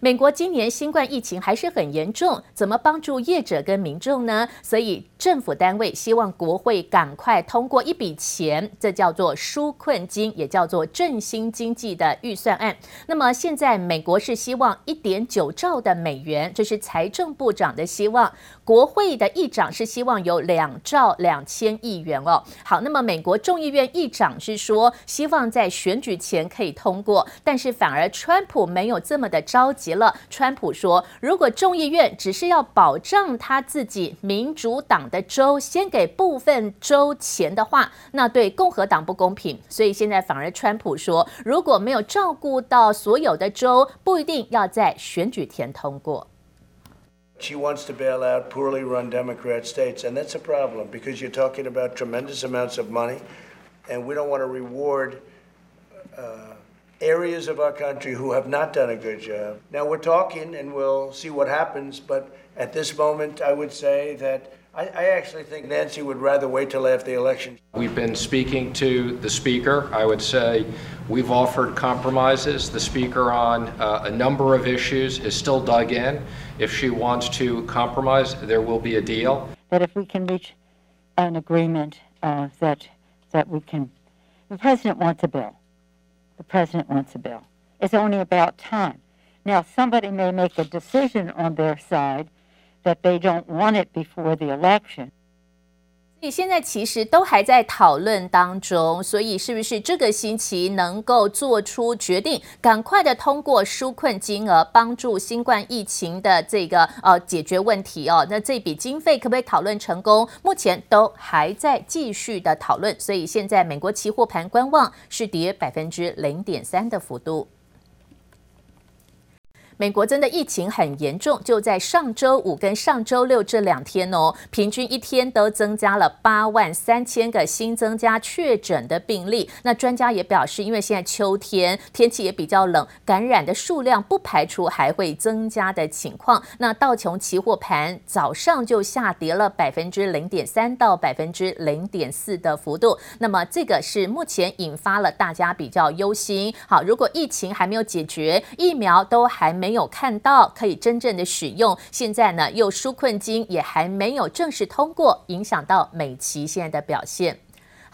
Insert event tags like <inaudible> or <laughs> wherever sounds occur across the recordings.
美国今年新冠疫情还是很严重，怎么帮助业者跟民众呢？所以政府单位希望国会赶快通过一笔钱，这叫做纾困金，也叫做振兴经济的预算案。那么现在美国是希望一点九兆的美元，这是财政部长的希望。国会的议长是希望有两兆两千亿元哦。好，那么美国众议院议长是说希望在选举前可以通过，但是反而川普没有这么的着急了。川普说，如果众议院只是要保障他自己民主党的州先给部分州钱的话，那对共和党不公平。所以现在反而川普说，如果没有照顾到所有的州，不一定要在选举前通过。She wants to bail out poorly run Democrat states, and that's a problem because you're talking about tremendous amounts of money, and we don't want to reward uh, areas of our country who have not done a good job. Now, we're talking, and we'll see what happens, but at this moment, I would say that I, I actually think Nancy would rather wait till after the election. We've been speaking to the Speaker. I would say we've offered compromises. The Speaker, on uh, a number of issues, is still dug in. If she wants to compromise, there will be a deal. That if we can reach an agreement, uh, that that we can. The President wants a bill. The President wants a bill. It's only about time. Now, somebody may make a decision on their side that they don't want it before the election. 所以现在其实都还在讨论当中，所以是不是这个星期能够做出决定，赶快的通过纾困金额，帮助新冠疫情的这个呃解决问题哦？那这笔经费可不可以讨论成功？目前都还在继续的讨论，所以现在美国期货盘观望是跌百分之零点三的幅度。美国真的疫情很严重，就在上周五跟上周六这两天哦，平均一天都增加了八万三千个新增加确诊的病例。那专家也表示，因为现在秋天天气也比较冷，感染的数量不排除还会增加的情况。那道琼期货盘早上就下跌了百分之零点三到百分之零点四的幅度。那么这个是目前引发了大家比较忧心。好，如果疫情还没有解决，疫苗都还没。没有看到可以真正的使用，现在呢又纾困金也还没有正式通过，影响到美琪现在的表现。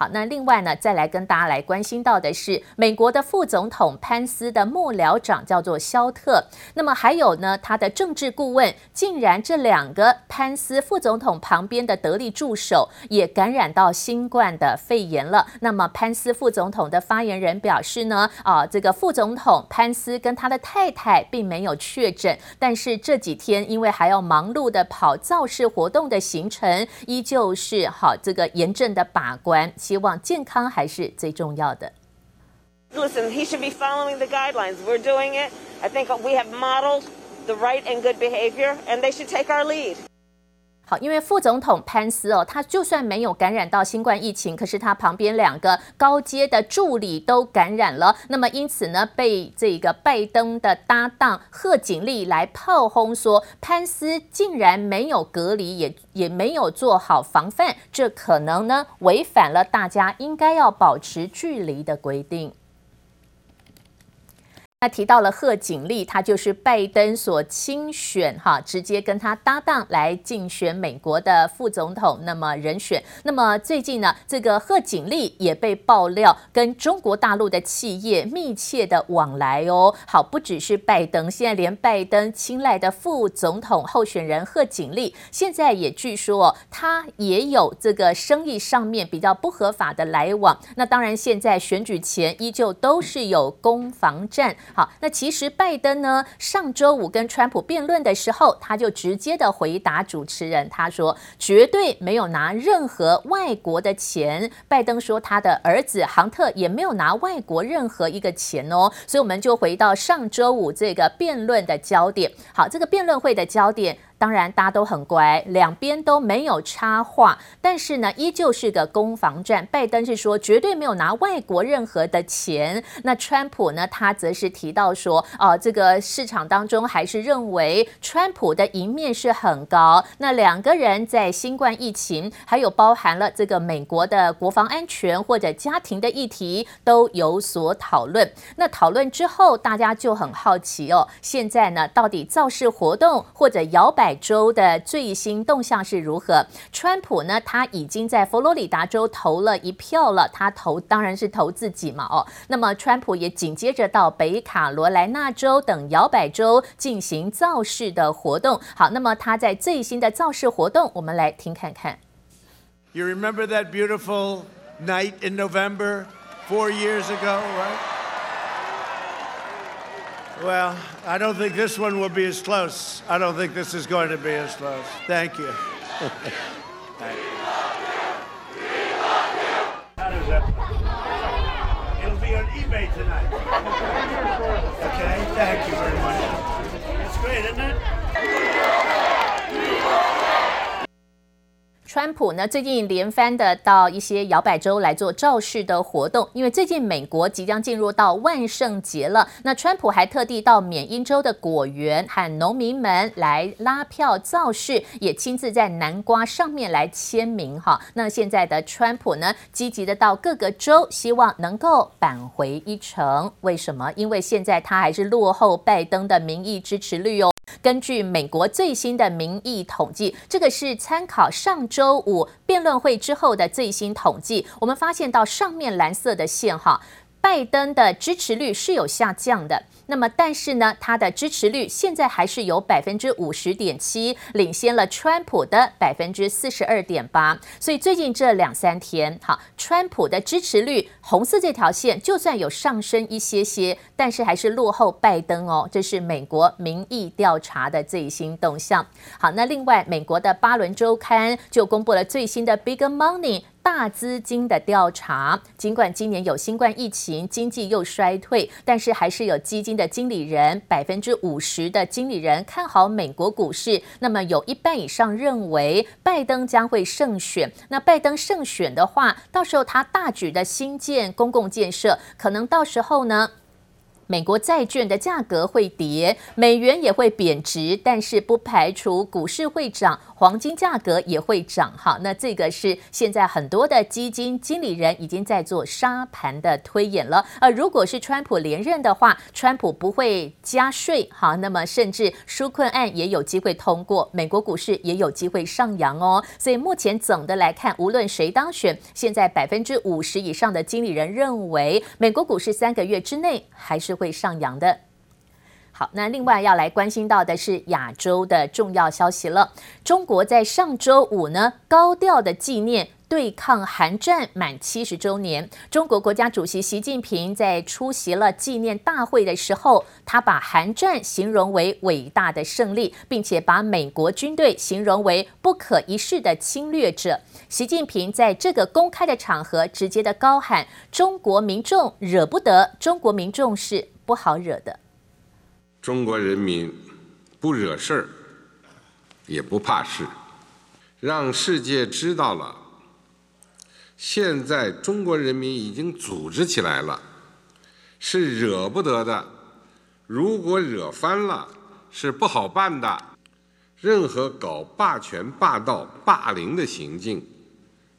好，那另外呢，再来跟大家来关心到的是，美国的副总统潘斯的幕僚长叫做肖特，那么还有呢，他的政治顾问，竟然这两个潘斯副总统旁边的得力助手也感染到新冠的肺炎了。那么潘斯副总统的发言人表示呢，啊，这个副总统潘斯跟他的太太并没有确诊，但是这几天因为还要忙碌的跑造势活动的行程，依旧是好这个严正的把关。希望健康还是最重要的。Listen, he should be following the guidelines. We're doing it. I think we have modeled the right and good behavior, and they should take our lead. 好，因为副总统潘斯哦，他就算没有感染到新冠疫情，可是他旁边两个高阶的助理都感染了，那么因此呢，被这个拜登的搭档贺锦丽来炮轰说，潘斯竟然没有隔离，也也没有做好防范，这可能呢违反了大家应该要保持距离的规定。那提到了贺锦丽，他就是拜登所亲选哈，直接跟他搭档来竞选美国的副总统，那么人选。那么最近呢，这个贺锦丽也被爆料跟中国大陆的企业密切的往来哦。好，不只是拜登，现在连拜登青睐的副总统候选人贺锦丽，现在也据说他也有这个生意上面比较不合法的来往。那当然，现在选举前依旧都是有攻防战。好，那其实拜登呢，上周五跟川普辩论的时候，他就直接的回答主持人，他说绝对没有拿任何外国的钱。拜登说他的儿子杭特也没有拿外国任何一个钱哦。所以我们就回到上周五这个辩论的焦点。好，这个辩论会的焦点。当然大家都很乖，两边都没有插话，但是呢，依旧是个攻防战。拜登是说绝对没有拿外国任何的钱，那川普呢，他则是提到说，哦、这个市场当中还是认为川普的赢面是很高。那两个人在新冠疫情，还有包含了这个美国的国防安全或者家庭的议题都有所讨论。那讨论之后，大家就很好奇哦，现在呢，到底造势活动或者摇摆州的最新动向是如何？川普呢，他已经在佛罗里达州投了一票了，他投当然是投自己嘛，哦，那么川普也紧接着到北卡罗来纳州等摇摆州进行造势的活动。好，那么他在最新的造势活动，我们来听看看。You remember that beautiful night in November four years ago, right? Well, I don't think this one will be as close. I don't think this is going to be as close. Thank you. Thank you. How does that? It'll be on eBay tonight. <laughs> 川普呢，最近连番的到一些摇摆州来做造势的活动，因为最近美国即将进入到万圣节了。那川普还特地到缅因州的果园喊农民们来拉票造势，也亲自在南瓜上面来签名哈。那现在的川普呢，积极的到各个州，希望能够扳回一城。为什么？因为现在他还是落后拜登的民意支持率哦。根据美国最新的民意统计，这个是参考上周五辩论会之后的最新统计，我们发现到上面蓝色的线哈。拜登的支持率是有下降的，那么但是呢，他的支持率现在还是有百分之五十点七，领先了川普的百分之四十二点八。所以最近这两三天，好，川普的支持率红色这条线就算有上升一些些，但是还是落后拜登哦。这是美国民意调查的最新动向。好，那另外美国的巴伦周刊就公布了最新的 Big Money。大资金的调查，尽管今年有新冠疫情，经济又衰退，但是还是有基金的经理人，百分之五十的经理人看好美国股市。那么有一半以上认为拜登将会胜选。那拜登胜选的话，到时候他大举的新建公共建设，可能到时候呢，美国债券的价格会跌，美元也会贬值，但是不排除股市会涨，黄金价格也会涨。哈，那这个是现在很多的基金经理人已经在做沙盘的推演了。而如果是川普连任的话，川普不会加税，哈，那么甚至纾困案也有机会通过，美国股市也有机会上扬哦。所以目前总的来看，无论谁当选，现在百分之五十以上的经理人认为，美国股市三个月之内还是会上扬的。好，那另外要来关心到的是亚洲的重要消息了。中国在上周五呢，高调的纪念对抗韩战满七十周年。中国国家主席习近平在出席了纪念大会的时候，他把韩战形容为伟大的胜利，并且把美国军队形容为不可一世的侵略者。习近平在这个公开的场合直接的高喊：“中国民众惹不得，中国民众是。”不好惹的，中国人民不惹事儿，也不怕事，让世界知道了，现在中国人民已经组织起来了，是惹不得的。如果惹翻了，是不好办的。任何搞霸权、霸道、霸凌的行径，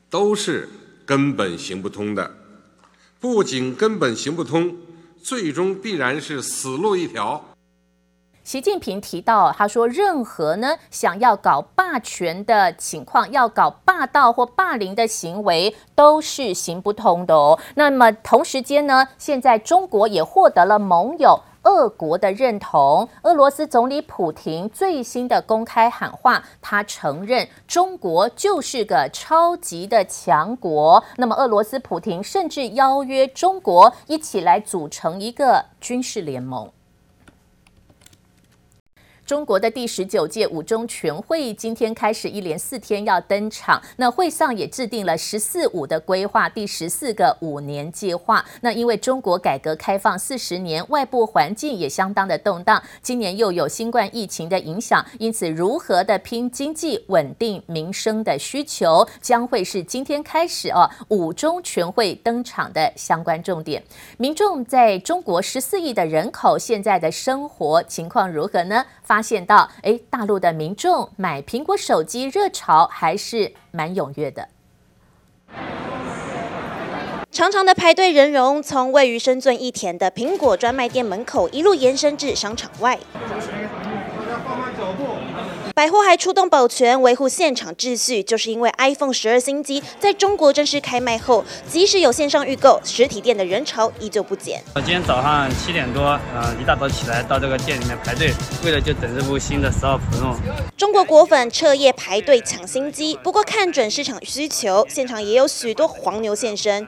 都是根本行不通的。不仅根本行不通。最终必然是死路一条。习近平提到，他说，任何呢想要搞霸权的情况，要搞霸道或霸凌的行为，都是行不通的哦。那么同时间呢，现在中国也获得了盟友俄国的认同。俄罗斯总理普廷最新的公开喊话，他承认中国就是个超级的强国。那么俄罗斯普廷甚至邀约中国一起来组成一个军事联盟。中国的第十九届五中全会今天开始一连四天要登场，那会上也制定了“十四五”的规划，第十四个五年计划。那因为中国改革开放四十年，外部环境也相当的动荡，今年又有新冠疫情的影响，因此如何的拼经济、稳定民生的需求，将会是今天开始哦五中全会登场的相关重点。民众在中国十四亿的人口现在的生活情况如何呢？发现到，哎，大陆的民众买苹果手机热潮还是蛮踊跃的。长长的排队人龙从位于深圳益田的苹果专卖店门口一路延伸至商场外。百货还出动保全维护现场秩序，就是因为 iPhone 十二新机在中国正式开卖后，即使有线上预购，实体店的人潮依旧不减。我今天早上七点多，嗯，一大早起来到这个店里面排队，为了就等这部新的十二 Pro。中国果粉彻夜排队抢新机，不过看准市场需求，现场也有许多黄牛现身。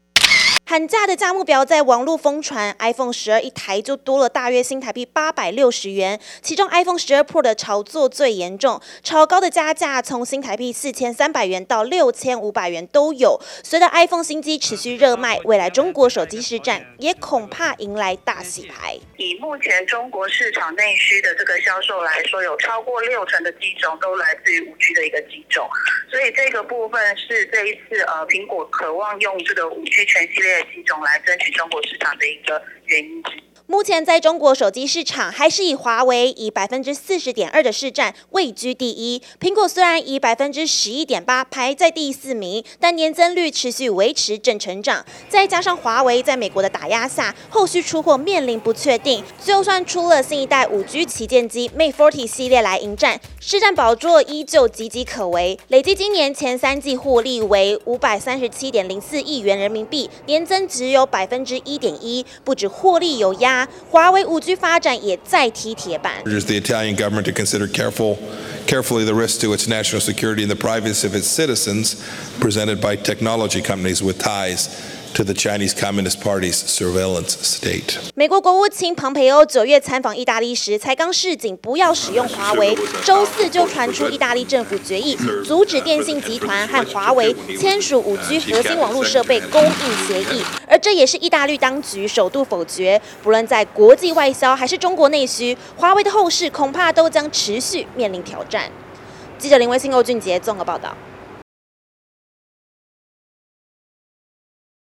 喊价的价目表在网络疯传，iPhone 十二一台就多了大约新台币八百六十元，其中 iPhone 十二 Pro 的炒作最严重，超高的加价从新台币四千三百元到六千五百元都有。随着 iPhone 新机持续热卖，未来中国手机市占也恐怕迎来大洗牌。以目前中国市场内需的这个销售来说，有超过六成的机种都来自于五 G 的一个机种，所以这个部分是这一次呃苹果渴望用这个五 G 全系列。一种来争取中国市场的一个原因。目前在中国手机市场，还是以华为以百分之四十点二的市占位居第一。苹果虽然以百分之十一点八排在第四名，但年增率持续维持正成长。再加上华为在美国的打压下，后续出货面临不确定。就算出了新一代五 G 旗舰机 Mate 40系列来迎战，市占宝座依旧岌岌可危。累计今年前三季获利为五百三十七点零四亿元人民币，年增只有百分之一点一。不止获利有压。华为五 G 发展也再踢铁板。Urges the Italian government to consider careful, carefully the risk to its national security and the privacy of its citizens presented by technology companies with ties To the Chinese Communist Party's surveillance state。美国国务卿庞培欧九月参访意大利时，才刚示警不要使用华为，周四就传出意大利政府决议阻止电信集团和华为签署五 G 核心网络设备供应协议，而这也是意大利当局首度否决。不论在国际外销还是中国内需，华为的后市恐怕都将持续面临挑战。记者林威信、欧俊杰综合报道。